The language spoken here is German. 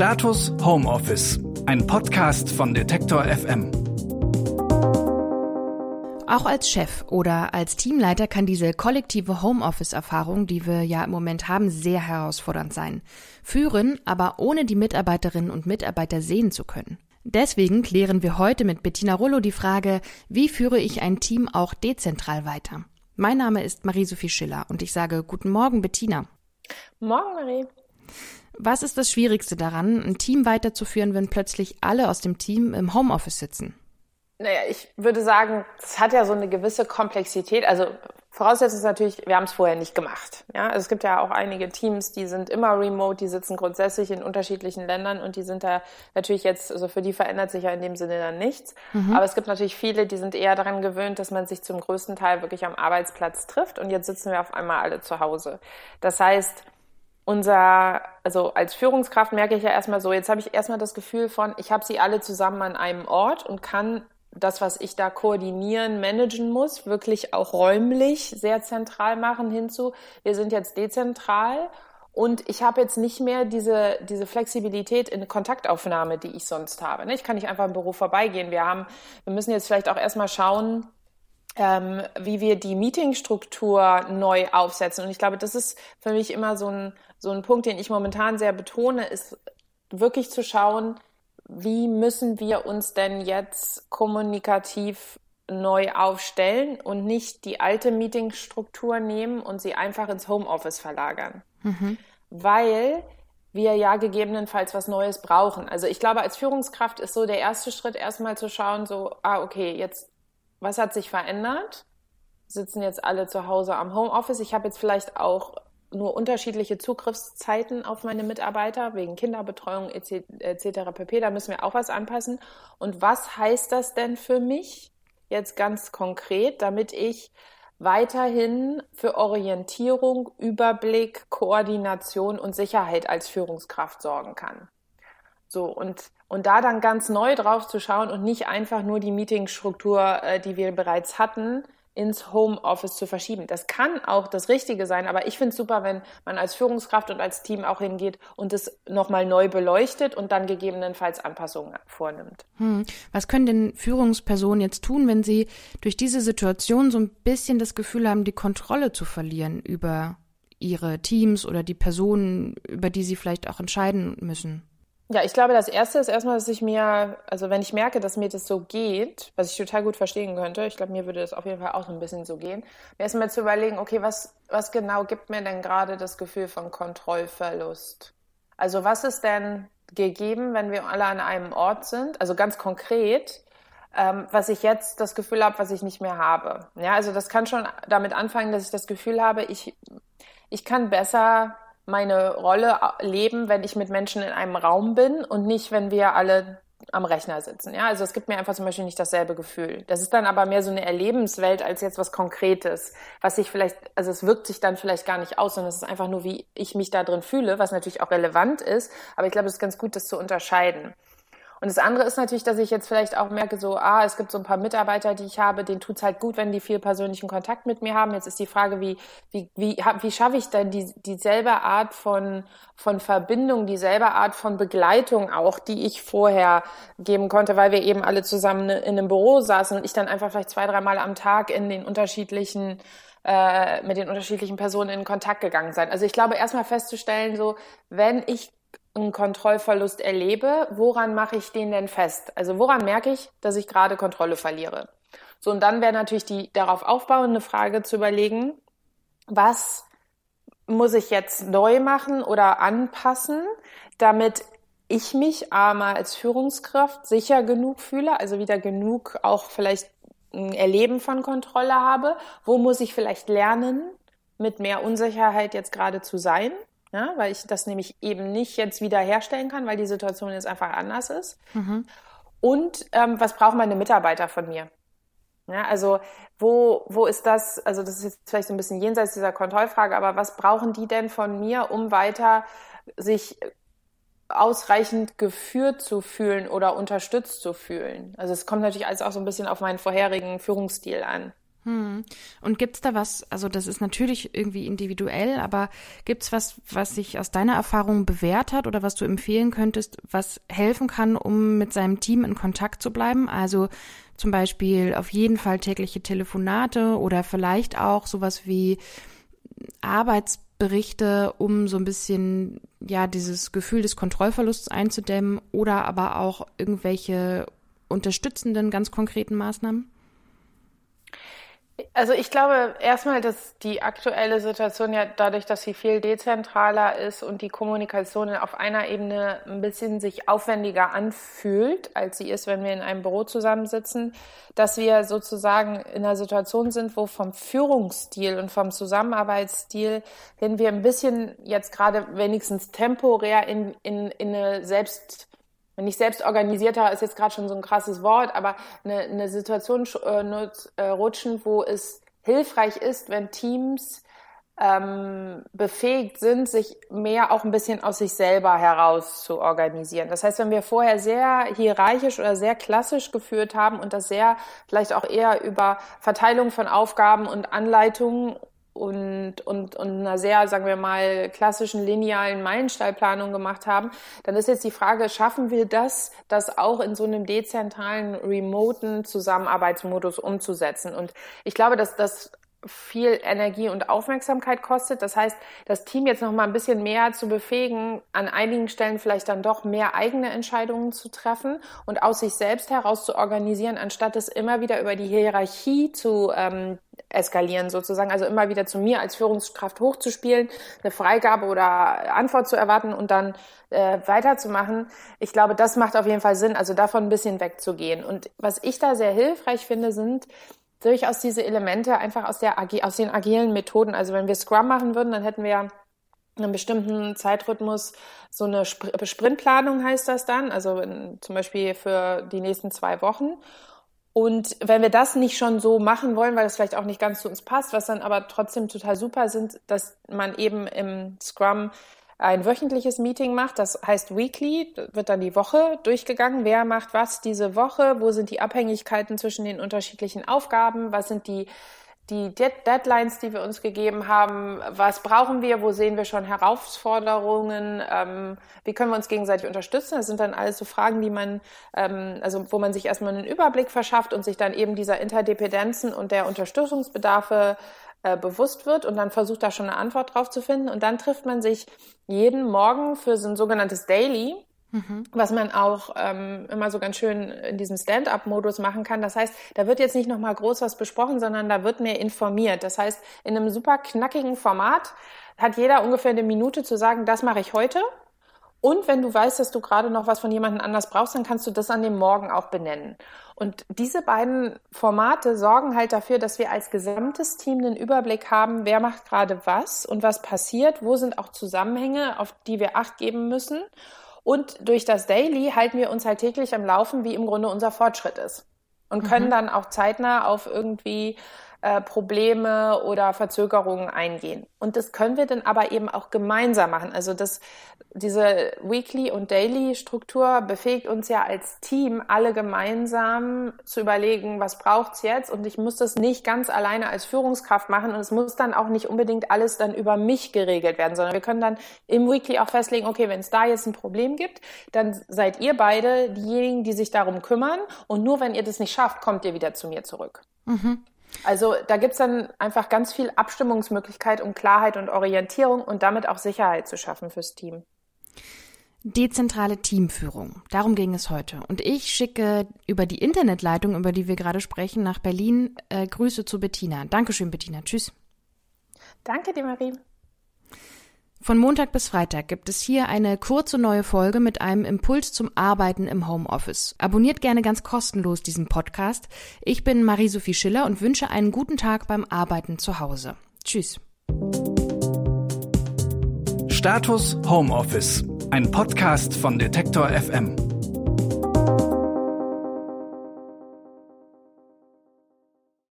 Status Homeoffice, ein Podcast von Detektor FM. Auch als Chef oder als Teamleiter kann diese kollektive Homeoffice-Erfahrung, die wir ja im Moment haben, sehr herausfordernd sein. Führen, aber ohne die Mitarbeiterinnen und Mitarbeiter sehen zu können. Deswegen klären wir heute mit Bettina Rollo die Frage, wie führe ich ein Team auch dezentral weiter? Mein Name ist Marie-Sophie Schiller und ich sage Guten Morgen, Bettina. Morgen, Marie. Was ist das Schwierigste daran, ein Team weiterzuführen, wenn plötzlich alle aus dem Team im Homeoffice sitzen? Naja, ich würde sagen, es hat ja so eine gewisse Komplexität. Also Voraussetzung ist natürlich, wir haben es vorher nicht gemacht. Ja, also es gibt ja auch einige Teams, die sind immer remote, die sitzen grundsätzlich in unterschiedlichen Ländern und die sind da natürlich jetzt, also für die verändert sich ja in dem Sinne dann nichts. Mhm. Aber es gibt natürlich viele, die sind eher daran gewöhnt, dass man sich zum größten Teil wirklich am Arbeitsplatz trifft und jetzt sitzen wir auf einmal alle zu Hause. Das heißt, unser, also als Führungskraft merke ich ja erstmal so, jetzt habe ich erstmal das Gefühl von, ich habe sie alle zusammen an einem Ort und kann das, was ich da koordinieren, managen muss, wirklich auch räumlich sehr zentral machen hinzu. Wir sind jetzt dezentral und ich habe jetzt nicht mehr diese, diese Flexibilität in Kontaktaufnahme, die ich sonst habe. Ne? Ich kann nicht einfach im Büro vorbeigehen. Wir haben, wir müssen jetzt vielleicht auch erstmal schauen, ähm, wie wir die Meetingstruktur neu aufsetzen. Und ich glaube, das ist für mich immer so ein, so ein Punkt, den ich momentan sehr betone, ist wirklich zu schauen, wie müssen wir uns denn jetzt kommunikativ neu aufstellen und nicht die alte Meetingstruktur nehmen und sie einfach ins Homeoffice verlagern. Mhm. Weil wir ja gegebenenfalls was Neues brauchen. Also ich glaube, als Führungskraft ist so der erste Schritt erstmal zu schauen, so, ah, okay, jetzt, was hat sich verändert? Sitzen jetzt alle zu Hause am Homeoffice. Ich habe jetzt vielleicht auch nur unterschiedliche Zugriffszeiten auf meine Mitarbeiter wegen Kinderbetreuung etc. pp. Da müssen wir auch was anpassen. Und was heißt das denn für mich jetzt ganz konkret, damit ich weiterhin für Orientierung, Überblick, Koordination und Sicherheit als Führungskraft sorgen kann? So, und, und da dann ganz neu drauf zu schauen und nicht einfach nur die Meetingstruktur, äh, die wir bereits hatten, ins Homeoffice zu verschieben. Das kann auch das Richtige sein, aber ich finde es super, wenn man als Führungskraft und als Team auch hingeht und es nochmal neu beleuchtet und dann gegebenenfalls Anpassungen vornimmt. Hm. Was können denn Führungspersonen jetzt tun, wenn sie durch diese Situation so ein bisschen das Gefühl haben, die Kontrolle zu verlieren über ihre Teams oder die Personen, über die sie vielleicht auch entscheiden müssen? Ja, ich glaube, das erste ist erstmal, dass ich mir, also wenn ich merke, dass mir das so geht, was ich total gut verstehen könnte, ich glaube, mir würde das auf jeden Fall auch so ein bisschen so gehen, mir erstmal zu überlegen, okay, was, was genau gibt mir denn gerade das Gefühl von Kontrollverlust? Also was ist denn gegeben, wenn wir alle an einem Ort sind? Also ganz konkret, ähm, was ich jetzt das Gefühl habe, was ich nicht mehr habe. Ja, also das kann schon damit anfangen, dass ich das Gefühl habe, ich, ich kann besser meine Rolle leben, wenn ich mit Menschen in einem Raum bin und nicht, wenn wir alle am Rechner sitzen. Ja, also es gibt mir einfach zum Beispiel nicht dasselbe Gefühl. Das ist dann aber mehr so eine Erlebenswelt als jetzt was Konkretes, was sich vielleicht, also es wirkt sich dann vielleicht gar nicht aus, sondern es ist einfach nur, wie ich mich da drin fühle, was natürlich auch relevant ist. Aber ich glaube, es ist ganz gut, das zu unterscheiden. Und das andere ist natürlich, dass ich jetzt vielleicht auch merke, so, ah, es gibt so ein paar Mitarbeiter, die ich habe, denen tut's halt gut, wenn die viel persönlichen Kontakt mit mir haben. Jetzt ist die Frage, wie, wie, wie, wie schaffe ich denn die, dieselbe Art von, von Verbindung, dieselbe Art von Begleitung auch, die ich vorher geben konnte, weil wir eben alle zusammen in einem Büro saßen und ich dann einfach vielleicht zwei, dreimal am Tag in den unterschiedlichen äh, mit den unterschiedlichen Personen in Kontakt gegangen sein. Also ich glaube, erstmal festzustellen, so, wenn ich einen Kontrollverlust erlebe, woran mache ich den denn fest? Also woran merke ich, dass ich gerade Kontrolle verliere? So, und dann wäre natürlich die darauf aufbauende Frage zu überlegen, was muss ich jetzt neu machen oder anpassen, damit ich mich einmal als Führungskraft sicher genug fühle, also wieder genug auch vielleicht ein Erleben von Kontrolle habe. Wo muss ich vielleicht lernen, mit mehr Unsicherheit jetzt gerade zu sein? Ja, weil ich das nämlich eben nicht jetzt wieder herstellen kann, weil die Situation jetzt einfach anders ist. Mhm. Und ähm, was brauchen meine Mitarbeiter von mir? Ja, also wo, wo ist das, also das ist jetzt vielleicht so ein bisschen jenseits dieser Kontrollfrage, aber was brauchen die denn von mir, um weiter sich ausreichend geführt zu fühlen oder unterstützt zu fühlen? Also es kommt natürlich alles auch so ein bisschen auf meinen vorherigen Führungsstil an. Hm. Und gibt's da was, also das ist natürlich irgendwie individuell, aber gibt's was, was sich aus deiner Erfahrung bewährt hat oder was du empfehlen könntest, was helfen kann, um mit seinem Team in Kontakt zu bleiben? Also zum Beispiel auf jeden Fall tägliche Telefonate oder vielleicht auch sowas wie Arbeitsberichte, um so ein bisschen, ja, dieses Gefühl des Kontrollverlusts einzudämmen oder aber auch irgendwelche unterstützenden, ganz konkreten Maßnahmen? Also ich glaube erstmal, dass die aktuelle Situation ja dadurch, dass sie viel dezentraler ist und die Kommunikation auf einer Ebene ein bisschen sich aufwendiger anfühlt, als sie ist, wenn wir in einem Büro zusammensitzen, dass wir sozusagen in einer Situation sind, wo vom Führungsstil und vom Zusammenarbeitsstil hin wir ein bisschen jetzt gerade wenigstens temporär in, in, in eine selbst wenn ich selbst organisierter ist jetzt gerade schon so ein krasses Wort, aber eine, eine Situation äh, äh, rutschen, wo es hilfreich ist, wenn Teams ähm, befähigt sind, sich mehr auch ein bisschen aus sich selber heraus zu organisieren. Das heißt, wenn wir vorher sehr hierarchisch oder sehr klassisch geführt haben und das sehr vielleicht auch eher über Verteilung von Aufgaben und Anleitungen und, und, und einer sehr, sagen wir mal, klassischen linealen Meilensteinplanung gemacht haben, dann ist jetzt die Frage, schaffen wir das, das auch in so einem dezentralen, remoten Zusammenarbeitsmodus umzusetzen? Und ich glaube, dass das viel Energie und Aufmerksamkeit kostet. Das heißt, das Team jetzt noch mal ein bisschen mehr zu befähigen, an einigen Stellen vielleicht dann doch mehr eigene Entscheidungen zu treffen und aus sich selbst heraus zu organisieren, anstatt es immer wieder über die Hierarchie zu ähm, eskalieren sozusagen, also immer wieder zu mir als Führungskraft hochzuspielen, eine Freigabe oder Antwort zu erwarten und dann äh, weiterzumachen. Ich glaube, das macht auf jeden Fall Sinn, also davon ein bisschen wegzugehen. Und was ich da sehr hilfreich finde, sind durchaus diese Elemente einfach aus, der, aus den agilen Methoden. Also wenn wir Scrum machen würden, dann hätten wir einen bestimmten Zeitrhythmus, so eine Sprintplanung heißt das dann, also in, zum Beispiel für die nächsten zwei Wochen. Und wenn wir das nicht schon so machen wollen, weil das vielleicht auch nicht ganz zu uns passt, was dann aber trotzdem total super sind, dass man eben im Scrum ein wöchentliches Meeting macht. Das heißt Weekly, wird dann die Woche durchgegangen. Wer macht was diese Woche? Wo sind die Abhängigkeiten zwischen den unterschiedlichen Aufgaben? Was sind die die Deadlines, die wir uns gegeben haben, was brauchen wir, wo sehen wir schon Herausforderungen, ähm, wie können wir uns gegenseitig unterstützen. Das sind dann alles so Fragen, die man, ähm, also wo man sich erstmal einen Überblick verschafft und sich dann eben dieser Interdependenzen und der Unterstützungsbedarfe äh, bewusst wird und dann versucht da schon eine Antwort drauf zu finden. Und dann trifft man sich jeden Morgen für so ein sogenanntes Daily, Was man auch ähm, immer so ganz schön in diesem Stand-up-Modus machen kann. Das heißt, da wird jetzt nicht nochmal groß was besprochen, sondern da wird mehr informiert. Das heißt, in einem super knackigen Format hat jeder ungefähr eine Minute zu sagen, das mache ich heute. Und wenn du weißt, dass du gerade noch was von jemandem anders brauchst, dann kannst du das an dem Morgen auch benennen. Und diese beiden Formate sorgen halt dafür, dass wir als gesamtes Team den Überblick haben, wer macht gerade was und was passiert, wo sind auch Zusammenhänge, auf die wir Acht geben müssen. Und durch das Daily halten wir uns halt täglich am Laufen, wie im Grunde unser Fortschritt ist. Und können mhm. dann auch zeitnah auf irgendwie äh, Probleme oder Verzögerungen eingehen. Und das können wir dann aber eben auch gemeinsam machen. Also das, diese Weekly- und Daily-Struktur befähigt uns ja als Team, alle gemeinsam zu überlegen, was braucht's jetzt? Und ich muss das nicht ganz alleine als Führungskraft machen und es muss dann auch nicht unbedingt alles dann über mich geregelt werden, sondern wir können dann im Weekly auch festlegen, okay, wenn es da jetzt ein Problem gibt, dann seid ihr beide diejenigen, die sich darum kümmern und nur wenn ihr das nicht schafft, kommt ihr wieder zu mir zurück. Mhm. Also da gibt's dann einfach ganz viel Abstimmungsmöglichkeit, um Klarheit und Orientierung und damit auch Sicherheit zu schaffen fürs Team. Dezentrale Teamführung. Darum ging es heute. Und ich schicke über die Internetleitung, über die wir gerade sprechen, nach Berlin äh, Grüße zu Bettina. Dankeschön, Bettina. Tschüss. Danke dir, Marie. Von Montag bis Freitag gibt es hier eine kurze neue Folge mit einem Impuls zum Arbeiten im Homeoffice. Abonniert gerne ganz kostenlos diesen Podcast. Ich bin Marie-Sophie Schiller und wünsche einen guten Tag beim Arbeiten zu Hause. Tschüss. Status Homeoffice, ein Podcast von Detektor FM.